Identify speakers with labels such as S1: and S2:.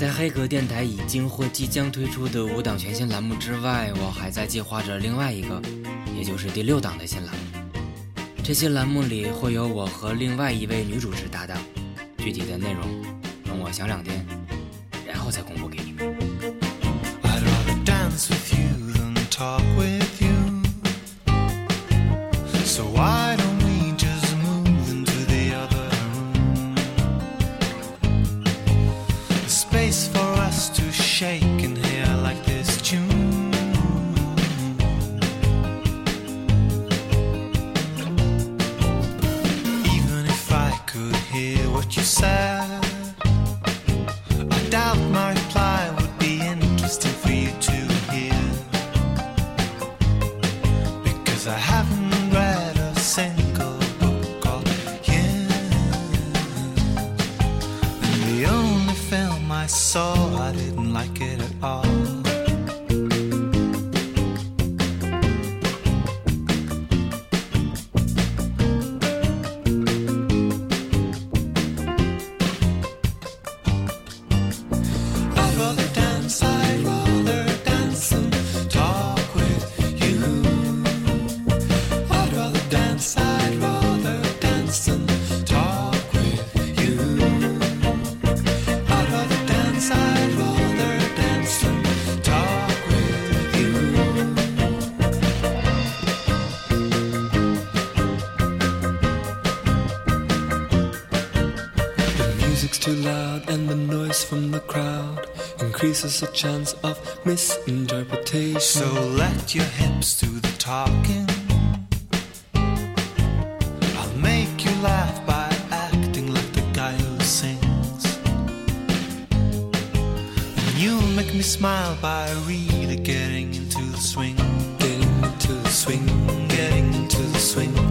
S1: 在黑格电台已经或即将推出的五档全新栏目之外，我还在计划着另外一个，也就是第六档的新栏目。这些栏目里会有我和另外一位女主持搭档，具体的内容等我想两天，然后再公布给你们。
S2: Space for us to shake and hear like this tune. Even if I could hear what you said. I doubt my reply would be interesting for you to hear. Because I haven't read a single saw, I didn't like it at all. I'd music's too loud and the noise from the crowd increases the chance of misinterpretation. So let your hips do the talking. I'll make you laugh by acting like the guy who sings. And you'll make me smile by really getting into the swing. getting into the swing. Getting into the swing.